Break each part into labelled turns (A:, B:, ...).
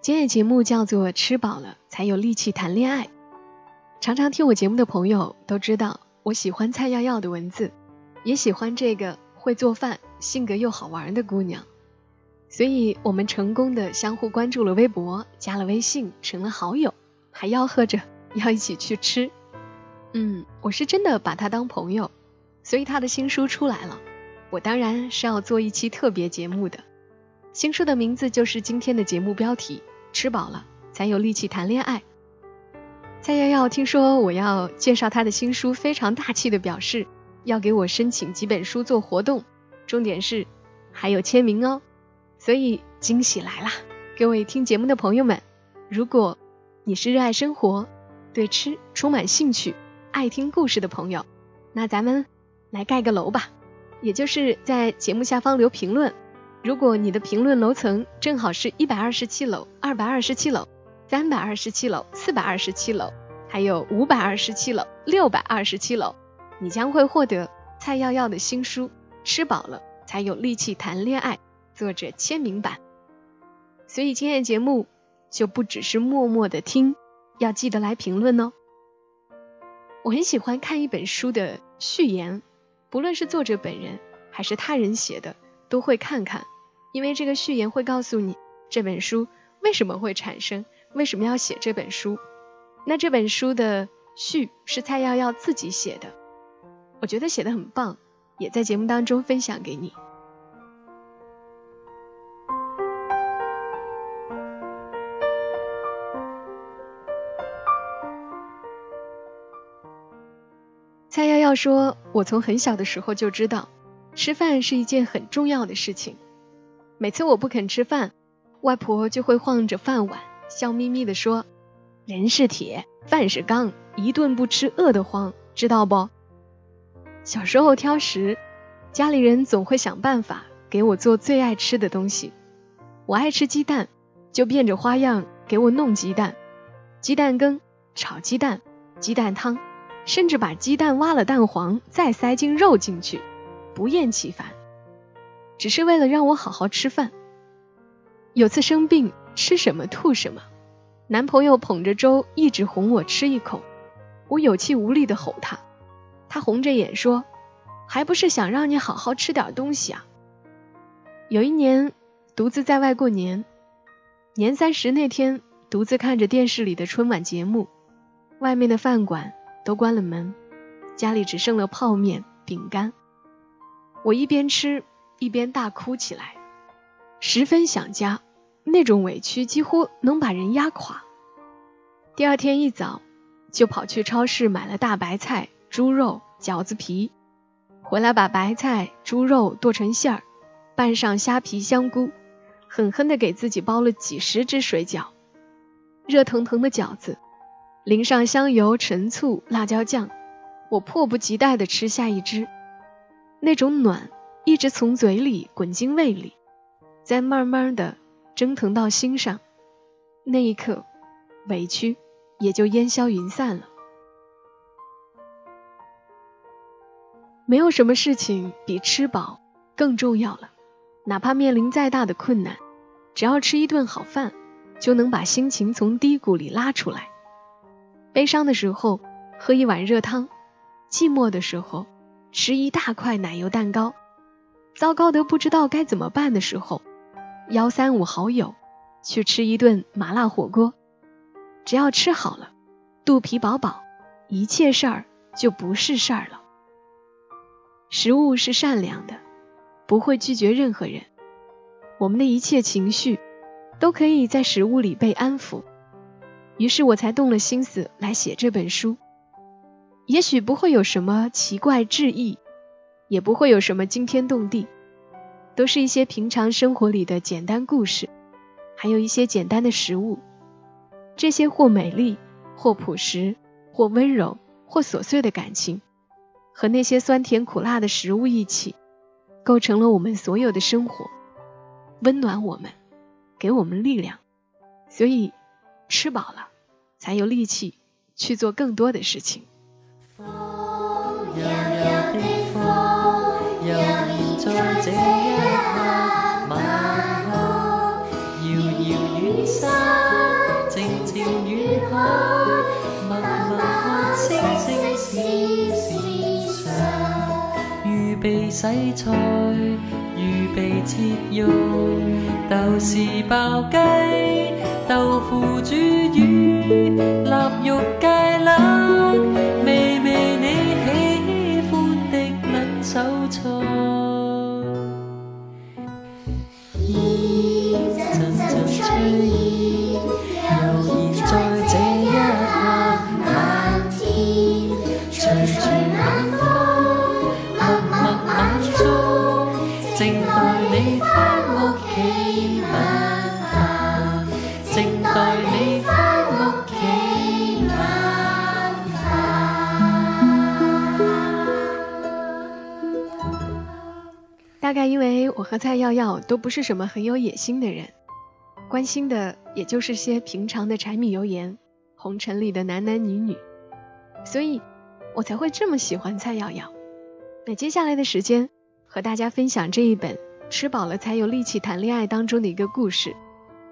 A: 今天的节目叫做“吃饱了才有力气谈恋爱”。常常听我节目的朋友都知道，我喜欢蔡耀耀的文字，也喜欢这个会做饭、性格又好玩的姑娘，所以我们成功的相互关注了微博，加了微信，成了好友，还吆喝着要一起去吃。嗯，我是真的把她当朋友。所以他的新书出来了，我当然是要做一期特别节目的。新书的名字就是今天的节目标题：吃饱了才有力气谈恋爱。蔡耀耀听说我要介绍他的新书，非常大气的表示要给我申请几本书做活动，重点是还有签名哦。所以惊喜来啦！各位听节目的朋友们，如果你是热爱生活、对吃充满兴趣、爱听故事的朋友，那咱们。来盖个楼吧，也就是在节目下方留评论。如果你的评论楼层正好是一百二十七楼、二百二十七楼、三百二十七楼、四百二十七楼，还有五百二十七楼、六百二十七楼，你将会获得蔡耀耀的新书《吃饱了才有力气谈恋爱》作者签名版。所以今天节目就不只是默默的听，要记得来评论哦。我很喜欢看一本书的序言。不论是作者本人还是他人写的，都会看看，因为这个序言会告诉你这本书为什么会产生，为什么要写这本书。那这本书的序是蔡耀耀自己写的，我觉得写的很棒，也在节目当中分享给你。蔡耀耀说：“我从很小的时候就知道，吃饭是一件很重要的事情。每次我不肯吃饭，外婆就会晃着饭碗，笑眯眯地说：‘人是铁，饭是钢，一顿不吃饿得慌，知道不？’小时候挑食，家里人总会想办法给我做最爱吃的东西。我爱吃鸡蛋，就变着花样给我弄鸡蛋，鸡蛋羹、炒鸡蛋、鸡蛋汤。”甚至把鸡蛋挖了蛋黄，再塞进肉进去，不厌其烦，只是为了让我好好吃饭。有次生病，吃什么吐什么，男朋友捧着粥一直哄我吃一口，我有气无力的吼他，他红着眼说：“还不是想让你好好吃点东西啊。”有一年独自在外过年，年三十那天，独自看着电视里的春晚节目，外面的饭馆。都关了门，家里只剩了泡面、饼干。我一边吃一边大哭起来，十分想家，那种委屈几乎能把人压垮。第二天一早就跑去超市买了大白菜、猪肉、饺子皮，回来把白菜、猪肉剁成馅儿，拌上虾皮、香菇，狠狠地给自己包了几十只水饺，热腾腾的饺子。淋上香油、陈醋、辣椒酱，我迫不及待地吃下一只。那种暖一直从嘴里滚进胃里，再慢慢的蒸腾到心上。那一刻，委屈也就烟消云散了。没有什么事情比吃饱更重要了。哪怕面临再大的困难，只要吃一顿好饭，就能把心情从低谷里拉出来。悲伤的时候喝一碗热汤，寂寞的时候吃一大块奶油蛋糕，糟糕得不知道该怎么办的时候，邀三五好友去吃一顿麻辣火锅。只要吃好了，肚皮饱饱，一切事儿就不是事儿了。食物是善良的，不会拒绝任何人。我们的一切情绪都可以在食物里被安抚。于是我才动了心思来写这本书，也许不会有什么奇怪志异，也不会有什么惊天动地，都是一些平常生活里的简单故事，还有一些简单的食物。这些或美丽，或朴实，或温柔，或琐碎的感情，和那些酸甜苦辣的食物一起，构成了我们所有的生活，温暖我们，给我们力量。所以，吃饱了，才有力气去做更多的事情。
B: 的风犹疑在这一刻晚空遥遥远山静静远海默默星星思想预备洗菜预备切肉豆
A: 豉爆鸡豆腐煮鱼蔡耀耀都不是什么很有野心的人，关心的也就是些平常的柴米油盐、红尘里的男男女女，所以我才会这么喜欢蔡耀耀。那接下来的时间，和大家分享这一本《吃饱了才有力气谈恋爱》当中的一个故事。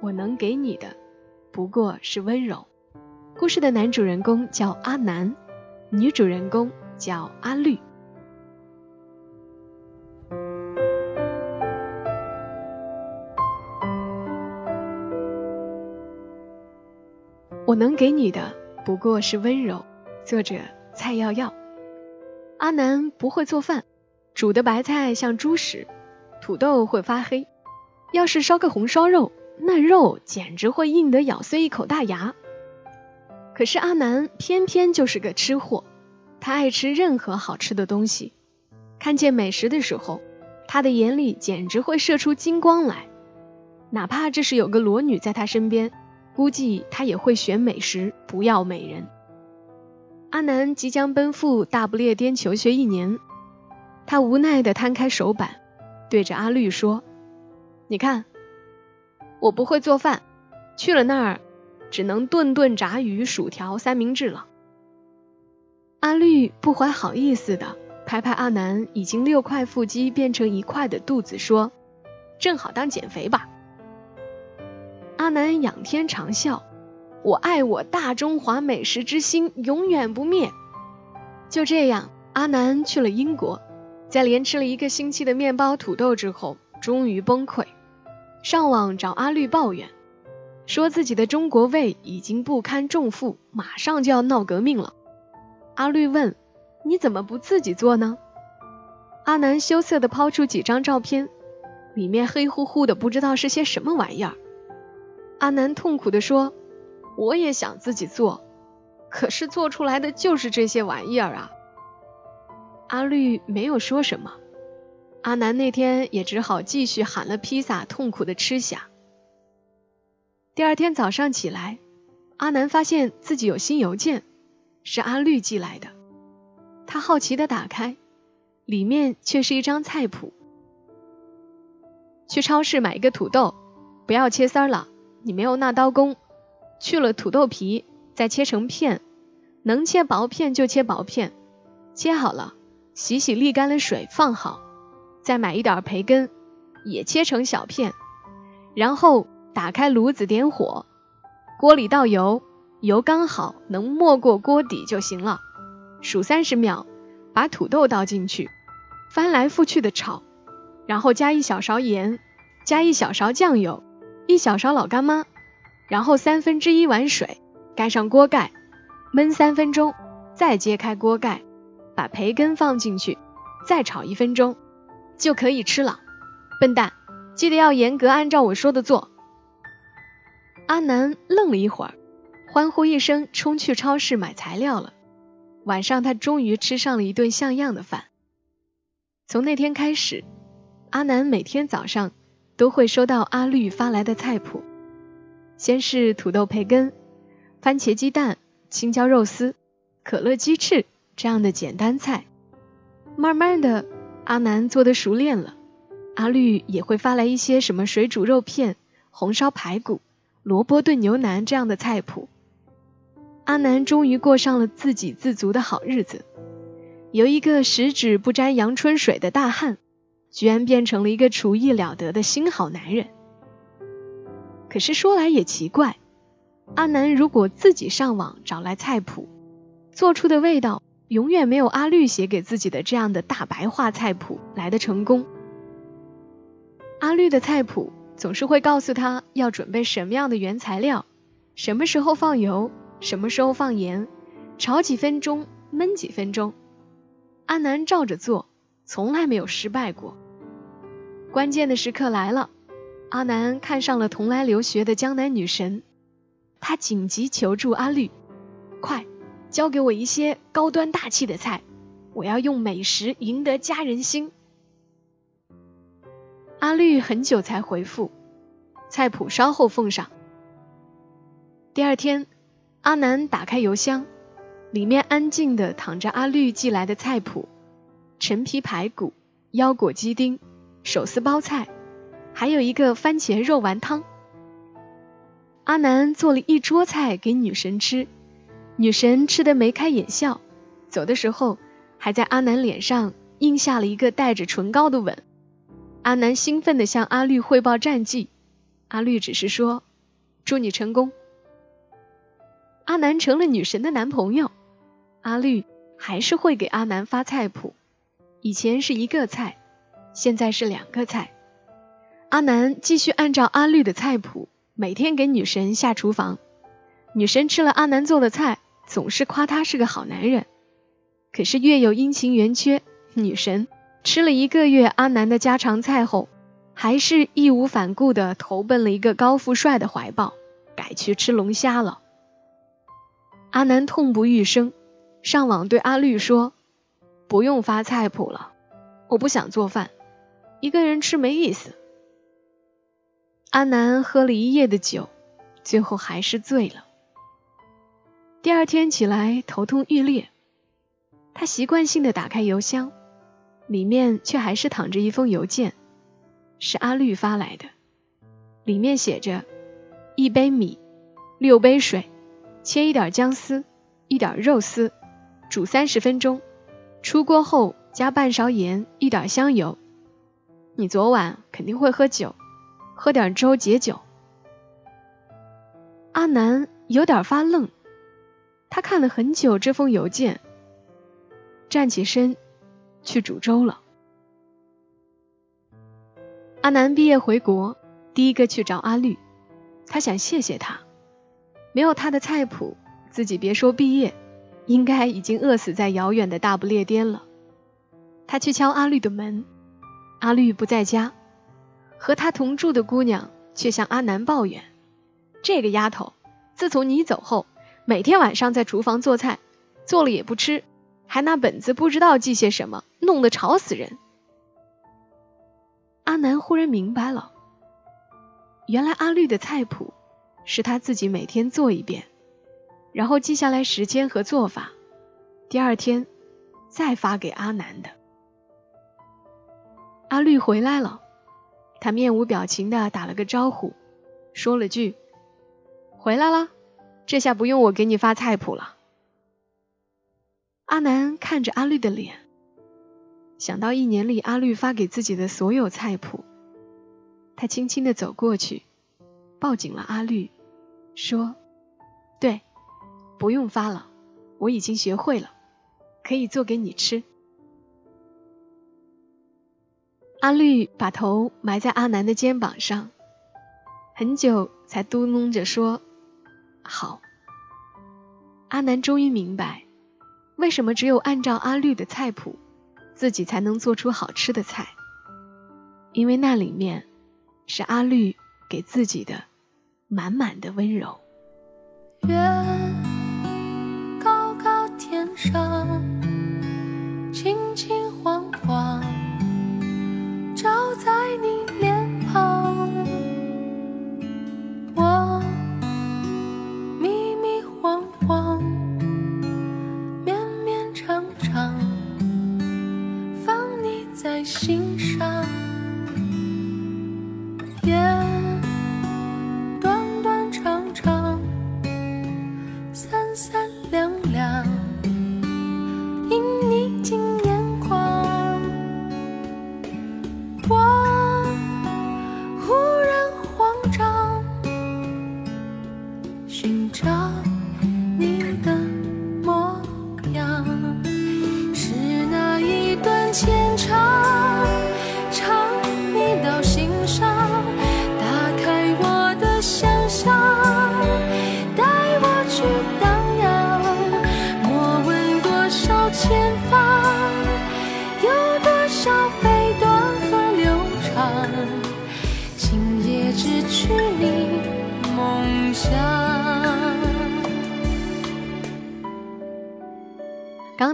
A: 我能给你的，不过是温柔。故事的男主人公叫阿南，女主人公叫阿绿。能给你的不过是温柔。作者蔡耀耀。阿南不会做饭，煮的白菜像猪屎，土豆会发黑。要是烧个红烧肉，那肉简直会硬得咬碎一口大牙。可是阿南偏偏就是个吃货，他爱吃任何好吃的东西。看见美食的时候，他的眼里简直会射出金光来。哪怕这是有个裸女在他身边，估计他也会选美食，不要美人。阿南即将奔赴大不列颠求学一年，他无奈地摊开手板，对着阿绿说：“你看，我不会做饭，去了那儿只能顿顿炸鱼、薯条、三明治了。”阿绿不怀好意思的拍拍阿南已经六块腹肌变成一块的肚子，说：“正好当减肥吧。”阿南仰天长啸。我爱我大中华美食之心永远不灭。就这样，阿南去了英国，在连吃了一个星期的面包土豆之后，终于崩溃，上网找阿绿抱怨，说自己的中国胃已经不堪重负，马上就要闹革命了。阿绿问：“你怎么不自己做呢？”阿南羞涩地抛出几张照片，里面黑乎乎的，不知道是些什么玩意儿。阿南痛苦地说。我也想自己做，可是做出来的就是这些玩意儿啊！阿绿没有说什么，阿南那天也只好继续喊了披萨，痛苦的吃下。第二天早上起来，阿南发现自己有新邮件，是阿绿寄来的。他好奇的打开，里面却是一张菜谱：去超市买一个土豆，不要切丝了，你没有那刀工。去了土豆皮，再切成片，能切薄片就切薄片。切好了，洗洗沥干了水放好，再买一点培根，也切成小片。然后打开炉子点火，锅里倒油，油刚好能没过锅底就行了。数三十秒，把土豆倒进去，翻来覆去的炒，然后加一小勺盐，加一小勺酱油，一小勺老干妈。然后三分之一碗水，盖上锅盖，焖三分钟，再揭开锅盖，把培根放进去，再炒一分钟，就可以吃了。笨蛋，记得要严格按照我说的做。阿南愣了一会儿，欢呼一声，冲去超市买材料了。晚上他终于吃上了一顿像样的饭。从那天开始，阿南每天早上都会收到阿绿发来的菜谱。先是土豆培根、番茄鸡蛋、青椒肉丝、可乐鸡翅这样的简单菜，慢慢的，阿南做的熟练了，阿绿也会发来一些什么水煮肉片、红烧排骨、萝卜炖牛腩这样的菜谱。阿南终于过上了自给自足的好日子，由一个十指不沾阳春水的大汉，居然变成了一个厨艺了得的新好男人。可是说来也奇怪，阿南如果自己上网找来菜谱，做出的味道永远没有阿绿写给自己的这样的大白话菜谱来的成功。阿绿的菜谱总是会告诉他要准备什么样的原材料，什么时候放油，什么时候放盐，炒几分钟，焖几分钟。阿南照着做，从来没有失败过。关键的时刻来了。阿南看上了同来留学的江南女神，他紧急求助阿绿：“快教给我一些高端大气的菜，我要用美食赢得家人心。”阿绿很久才回复，菜谱稍后奉上。第二天，阿南打开邮箱，里面安静的躺着阿绿寄来的菜谱：陈皮排骨、腰果鸡丁、手撕包菜。还有一个番茄肉丸汤。阿南做了一桌菜给女神吃，女神吃得眉开眼笑，走的时候还在阿南脸上印下了一个带着唇膏的吻。阿南兴奋地向阿绿汇报战绩，阿绿只是说：“祝你成功。”阿南成了女神的男朋友，阿绿还是会给阿南发菜谱，以前是一个菜，现在是两个菜。阿南继续按照阿绿的菜谱，每天给女神下厨房。女神吃了阿南做的菜，总是夸他是个好男人。可是月有阴晴圆缺，女神吃了一个月阿南的家常菜后，还是义无反顾的投奔了一个高富帅的怀抱，改去吃龙虾了。阿南痛不欲生，上网对阿绿说：“不用发菜谱了，我不想做饭，一个人吃没意思。”阿南喝了一夜的酒，最后还是醉了。第二天起来头痛欲裂，他习惯性的打开邮箱，里面却还是躺着一封邮件，是阿绿发来的。里面写着：一杯米，六杯水，切一点姜丝，一点肉丝，煮三十分钟，出锅后加半勺盐，一点香油。你昨晚肯定会喝酒。喝点粥解酒。阿南有点发愣，他看了很久这封邮件，站起身去煮粥了。阿南毕业回国，第一个去找阿绿，他想谢谢他，没有他的菜谱，自己别说毕业，应该已经饿死在遥远的大不列颠了。他去敲阿绿的门，阿绿不在家。和他同住的姑娘却向阿南抱怨：“这个丫头，自从你走后，每天晚上在厨房做菜，做了也不吃，还拿本子不知道记些什么，弄得吵死人。”阿南忽然明白了，原来阿绿的菜谱是他自己每天做一遍，然后记下来时间和做法，第二天再发给阿南的。阿绿回来了。他面无表情的打了个招呼，说了句：“回来了，这下不用我给你发菜谱了。”阿南看着阿绿的脸，想到一年里阿绿发给自己的所有菜谱，他轻轻的走过去，抱紧了阿绿，说：“对，不用发了，我已经学会了，可以做给你吃。”阿绿把头埋在阿南的肩膀上，很久才嘟哝着说：“好。”阿南终于明白，为什么只有按照阿绿的菜谱，自己才能做出好吃的菜，因为那里面是阿绿给自己的满满的温柔。
B: 上，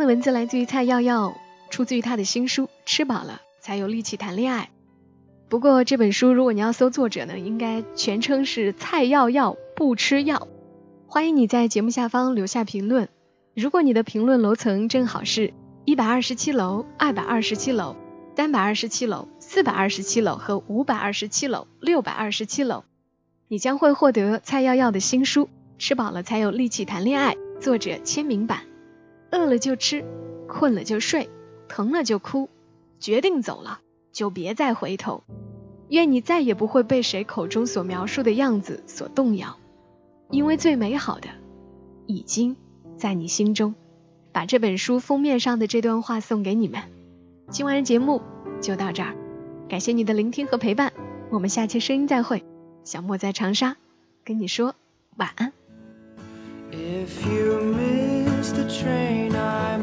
A: 的文字来自于蔡耀耀，出自于他的新书《吃饱了才有力气谈恋爱》。不过这本书如果你要搜作者呢，应该全称是蔡耀耀不吃药。欢迎你在节目下方留下评论。如果你的评论楼层正好是一百二十七楼、二百二十七楼、三百二十七楼、四百二十七楼和五百二十七楼、六百二十七楼，你将会获得蔡耀耀的新书《吃饱了才有力气谈恋爱》，作者签名版。饿了就吃，困了就睡，疼了就哭，决定走了就别再回头。愿你再也不会被谁口中所描述的样子所动摇，因为最美好的已经在你心中。把这本书封面上的这段话送给你们。今晚的节目就到这儿，感谢你的聆听和陪伴，我们下期声音再会。小莫在长沙跟你说晚安。
C: since the train I